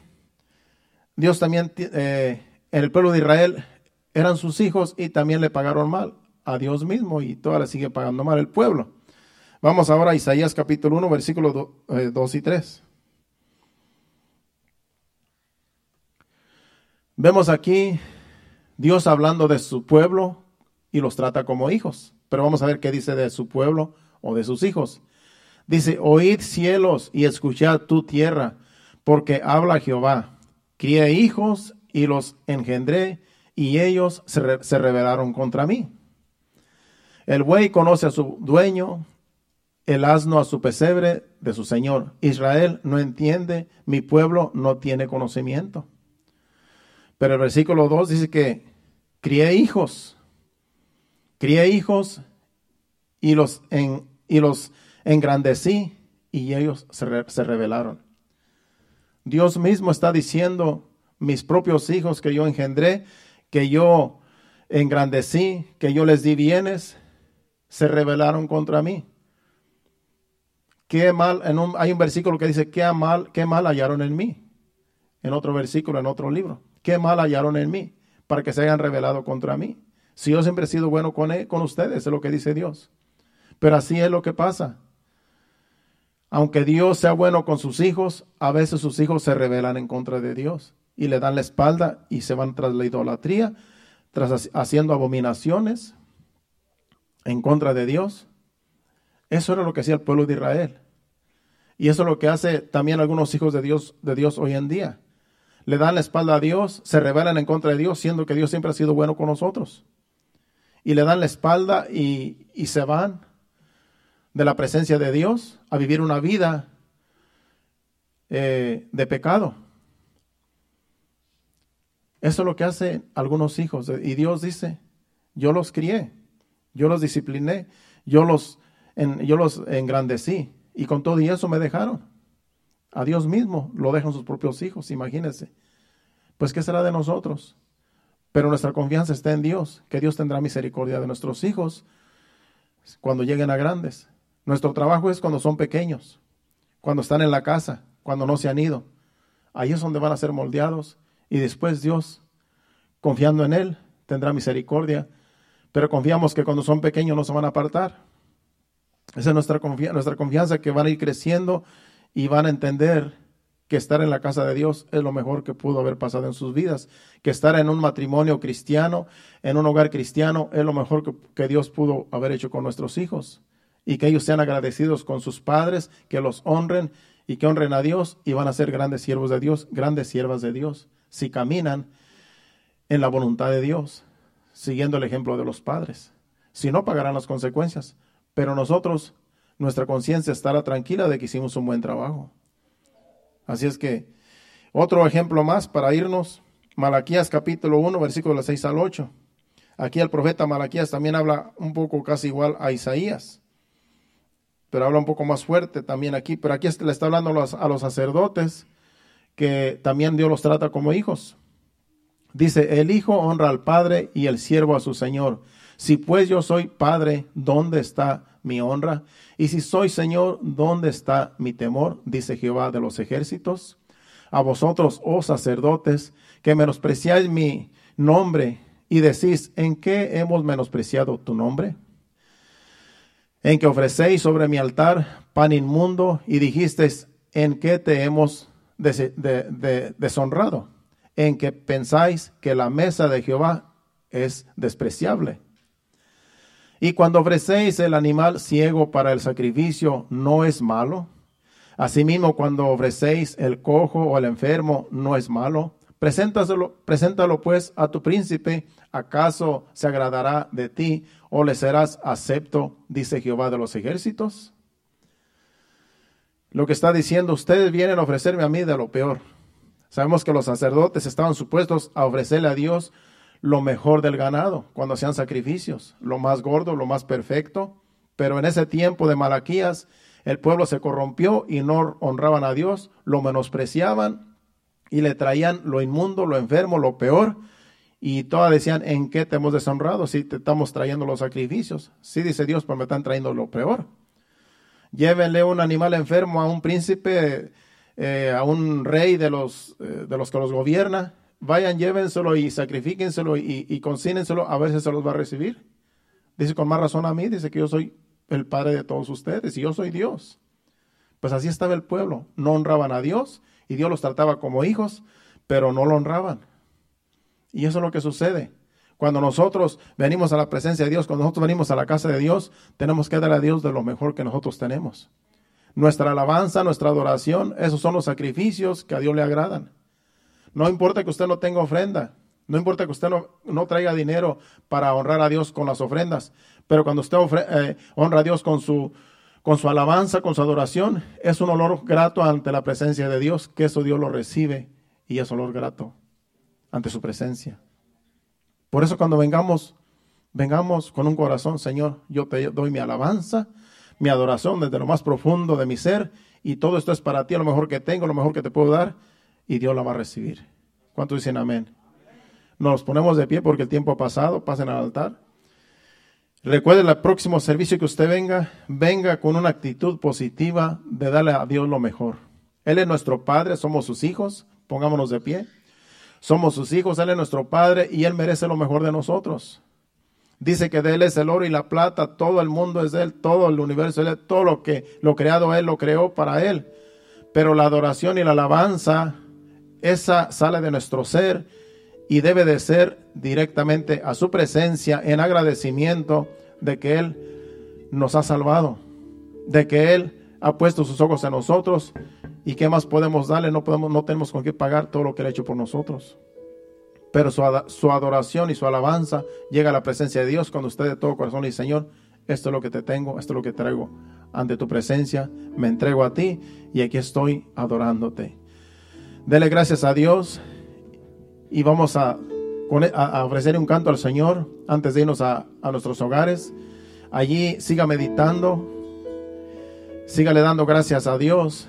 Dios también, eh, el pueblo de Israel eran sus hijos y también le pagaron mal a Dios mismo y todavía sigue pagando mal el pueblo. Vamos ahora a Isaías capítulo 1, versículos 2 eh, y 3. Vemos aquí Dios hablando de su pueblo y los trata como hijos. Pero vamos a ver qué dice de su pueblo o de sus hijos. Dice, oíd cielos y escuchad tu tierra, porque habla Jehová. Crié hijos y los engendré, y ellos se, se rebelaron contra mí. El buey conoce a su dueño, el asno a su pesebre de su señor. Israel no entiende, mi pueblo no tiene conocimiento. Pero el versículo 2 dice que crié hijos, crié hijos y los, en, y los engrandecí y ellos se, se rebelaron. Dios mismo está diciendo, mis propios hijos que yo engendré, que yo engrandecí, que yo les di bienes, se rebelaron contra mí. Qué mal, en un, hay un versículo que dice, qué mal, qué mal hallaron en mí. En otro versículo, en otro libro, qué mal hallaron en mí para que se hayan rebelado contra mí. Si yo siempre he sido bueno con, él, con ustedes, es lo que dice Dios. Pero así es lo que pasa. Aunque Dios sea bueno con sus hijos, a veces sus hijos se rebelan en contra de Dios y le dan la espalda y se van tras la idolatría, tras haciendo abominaciones en contra de Dios. Eso era lo que hacía el pueblo de Israel. Y eso es lo que hace también algunos hijos de Dios, de Dios hoy en día. Le dan la espalda a Dios, se rebelan en contra de Dios, siendo que Dios siempre ha sido bueno con nosotros. Y le dan la espalda y, y se van de la presencia de Dios a vivir una vida eh, de pecado. Eso es lo que hacen algunos hijos. Y Dios dice, yo los crié, yo los discipliné, yo los, yo los engrandecí. Y con todo y eso me dejaron. A Dios mismo lo dejan sus propios hijos, imagínense. Pues ¿qué será de nosotros? Pero nuestra confianza está en Dios, que Dios tendrá misericordia de nuestros hijos cuando lleguen a grandes. Nuestro trabajo es cuando son pequeños, cuando están en la casa, cuando no se han ido. Ahí es donde van a ser moldeados y después Dios, confiando en Él, tendrá misericordia. Pero confiamos que cuando son pequeños no se van a apartar. Esa es nuestra, nuestra confianza que van a ir creciendo y van a entender que estar en la casa de Dios es lo mejor que pudo haber pasado en sus vidas, que estar en un matrimonio cristiano, en un hogar cristiano, es lo mejor que, que Dios pudo haber hecho con nuestros hijos. Y que ellos sean agradecidos con sus padres, que los honren y que honren a Dios y van a ser grandes siervos de Dios, grandes siervas de Dios, si caminan en la voluntad de Dios, siguiendo el ejemplo de los padres. Si no, pagarán las consecuencias. Pero nosotros, nuestra conciencia estará tranquila de que hicimos un buen trabajo. Así es que, otro ejemplo más para irnos, Malaquías capítulo 1, versículos 6 al 8. Aquí el profeta Malaquías también habla un poco casi igual a Isaías, pero habla un poco más fuerte también aquí, pero aquí le está hablando a los, sacerdotes que también Dios los trata como hijos. Dice, el hijo honra al padre y el siervo a su señor. Si pues yo soy padre, ¿dónde está mi honra? Y si soy Señor, ¿dónde está mi temor? Dice Jehová de los ejércitos. A vosotros, oh sacerdotes, que menospreciáis mi nombre y decís, ¿en qué hemos menospreciado tu nombre? En que ofrecéis sobre mi altar pan inmundo y dijisteis, ¿en qué te hemos deshonrado? En que pensáis que la mesa de Jehová es despreciable. Y cuando ofrecéis el animal ciego para el sacrificio, ¿no es malo? Asimismo, cuando ofrecéis el cojo o el enfermo, ¿no es malo? Preséntaselo, preséntalo pues a tu príncipe, ¿acaso se agradará de ti o le serás acepto, dice Jehová de los ejércitos? Lo que está diciendo, ustedes vienen a ofrecerme a mí de lo peor. Sabemos que los sacerdotes estaban supuestos a ofrecerle a Dios lo mejor del ganado cuando hacían sacrificios, lo más gordo, lo más perfecto. Pero en ese tiempo de Malaquías, el pueblo se corrompió y no honraban a Dios, lo menospreciaban y le traían lo inmundo, lo enfermo, lo peor. Y todas decían, ¿en qué te hemos deshonrado si te estamos trayendo los sacrificios? Sí, dice Dios, pero me están trayendo lo peor. Llévenle un animal enfermo a un príncipe, eh, a un rey de los, eh, de los que los gobierna, vayan, llévenselo y sacrifíquenselo y, y consínenselo, a ver si se los va a recibir. Dice con más razón a mí, dice que yo soy el Padre de todos ustedes y yo soy Dios. Pues así estaba el pueblo, no honraban a Dios y Dios los trataba como hijos, pero no lo honraban. Y eso es lo que sucede. Cuando nosotros venimos a la presencia de Dios, cuando nosotros venimos a la casa de Dios, tenemos que dar a Dios de lo mejor que nosotros tenemos. Nuestra alabanza, nuestra adoración, esos son los sacrificios que a Dios le agradan. No importa que usted no tenga ofrenda, no importa que usted no, traiga dinero para honrar a Dios con las ofrendas, pero cuando usted eh, honra a Dios con su, con su alabanza, con su adoración, es un olor grato ante la presencia de Dios, que eso Dios lo recibe y es olor grato ante su presencia. Por eso cuando vengamos, vengamos con un corazón, Señor, yo te doy mi alabanza, mi adoración desde lo más profundo de mi ser y todo esto es para ti, lo mejor que tengo, lo mejor que te puedo dar y Dios la va a recibir. ¿Cuántos dicen amén? Nos ponemos de pie porque el tiempo ha pasado, pasen al altar. Recuerde el próximo servicio que usted venga, venga con una actitud positiva de darle a Dios lo mejor. Él es nuestro Padre, somos sus hijos, pongámonos de pie. Somos sus hijos, Él es nuestro Padre y Él merece lo mejor de nosotros. Dice que de Él es el oro y la plata, todo el mundo es Él, todo el universo, Él, todo lo que lo creado Él lo creó para Él. Pero la adoración y la alabanza esa sale de nuestro ser y debe de ser directamente a su presencia en agradecimiento de que Él nos ha salvado, de que Él ha puesto sus ojos en nosotros y qué más podemos darle, no, podemos, no tenemos con qué pagar todo lo que Él ha hecho por nosotros. Pero su, su adoración y su alabanza llega a la presencia de Dios cuando usted de todo corazón dice, Señor, esto es lo que te tengo, esto es lo que traigo ante tu presencia, me entrego a ti y aquí estoy adorándote. Dele gracias a Dios y vamos a, ofrecer un canto al Señor antes de irnos a, a nuestros hogares. Allí siga meditando, sígale dando gracias a Dios.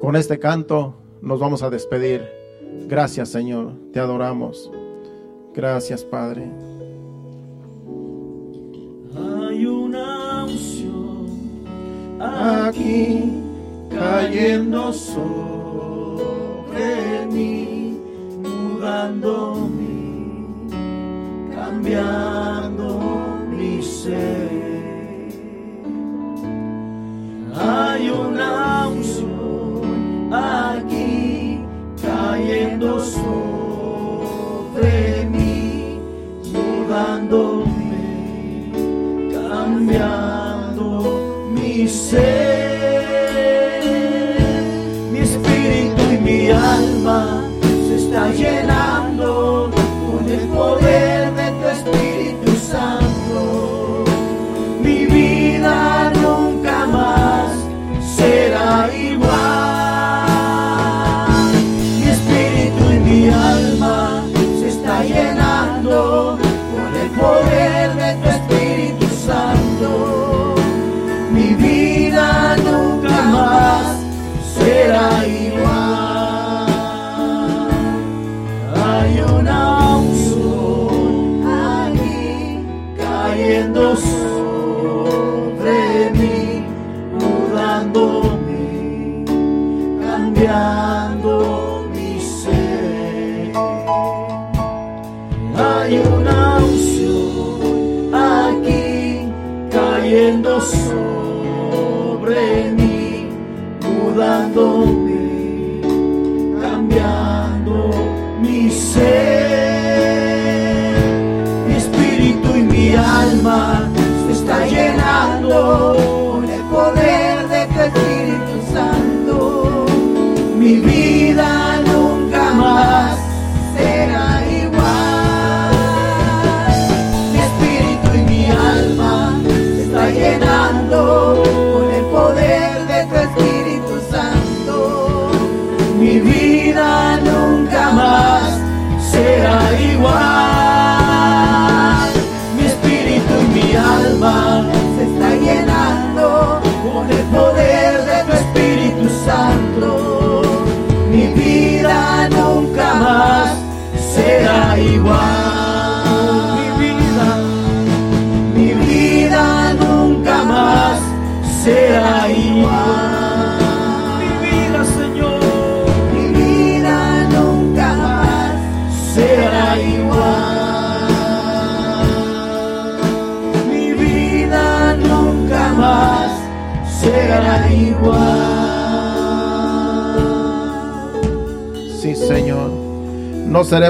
Con este canto nos vamos a despedir. Gracias Señor, te adoramos. Gracias Padre. Hay una unción aquí cayendo sobre mí, mudándome, cambiando Mi espíritu y mi alma se está llenando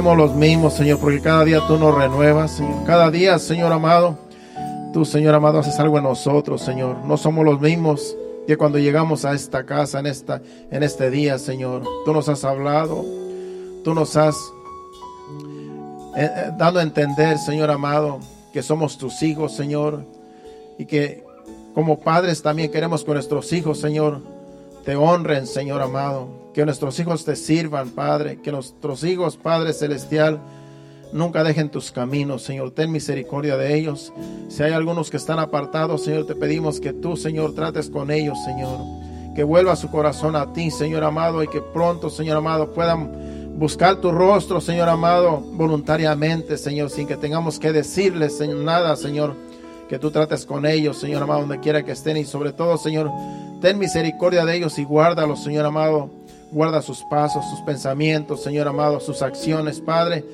seremos los mismos, Señor, porque cada día tú nos renuevas, Señor. Cada día, Señor amado, tú, Señor amado, haces algo en nosotros, Señor. No somos los mismos que cuando llegamos a esta casa, en, esta, en este día, Señor. Tú nos has hablado, tú nos has eh, eh, dado a entender, Señor amado, que somos tus hijos, Señor, y que como padres también queremos que nuestros hijos, Señor, te honren, Señor amado. Que nuestros hijos te sirvan, Padre. Que nuestros hijos, Padre Celestial, nunca dejen tus caminos, Señor. Ten misericordia de ellos. Si hay algunos que están apartados, Señor, te pedimos que tú, Señor, trates con ellos, Señor. Que vuelva su corazón a ti, Señor amado, y que pronto, Señor amado, puedan buscar tu rostro, Señor amado, voluntariamente, Señor, sin que tengamos que decirles Señor, nada, Señor que tú trates con ellos, Señor amado, donde quiera que estén. Y sobre todo, Señor, ten misericordia de ellos y guárdalos, Señor amado. Guarda sus pasos, sus pensamientos, Señor amado, sus acciones, Padre.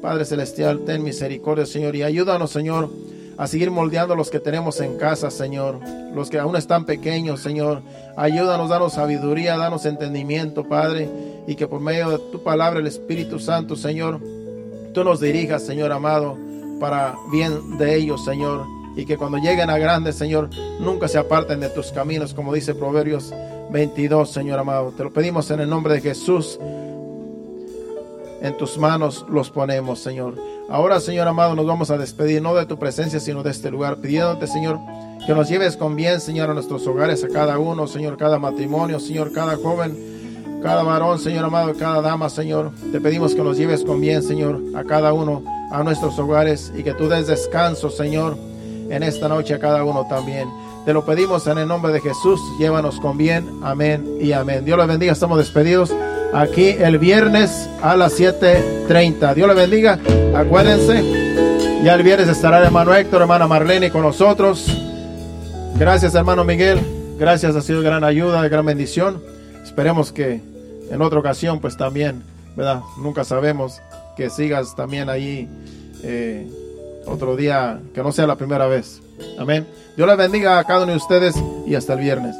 Padre Celestial, ten misericordia, Señor. Y ayúdanos, Señor, a seguir moldeando los que tenemos en casa, Señor. Los que aún están pequeños, Señor. Ayúdanos, danos sabiduría, danos entendimiento, Padre. Y que por medio de tu palabra, el Espíritu Santo, Señor, tú nos dirijas, Señor amado, para bien de ellos, Señor y que cuando lleguen a grandes, Señor, nunca se aparten de tus caminos, como dice Proverbios 22, Señor amado. Te lo pedimos en el nombre de Jesús. En tus manos los ponemos, Señor. Ahora, Señor amado, nos vamos a despedir, no de tu presencia, sino de este lugar, pidiéndote, Señor, que nos lleves con bien, Señor, a nuestros hogares, a cada uno, Señor, cada matrimonio, Señor, cada joven, cada varón, Señor amado, cada dama, Señor. Te pedimos que nos lleves con bien, Señor, a cada uno, a nuestros hogares, y que tú des descanso, Señor en esta noche a cada uno también. Te lo pedimos en el nombre de Jesús. Llévanos con bien. Amén y amén. Dios le bendiga. Estamos despedidos aquí el viernes a las 7.30. Dios le bendiga. Acuérdense. Ya el viernes estará el hermano Héctor, hermana Marlene con nosotros. Gracias hermano Miguel. Gracias, ha sido gran ayuda, gran bendición. Esperemos que en otra ocasión pues también, ¿verdad? Nunca sabemos que sigas también ahí. Eh, otro día que no sea la primera vez. Amén. Dios les bendiga a cada uno de ustedes y hasta el viernes.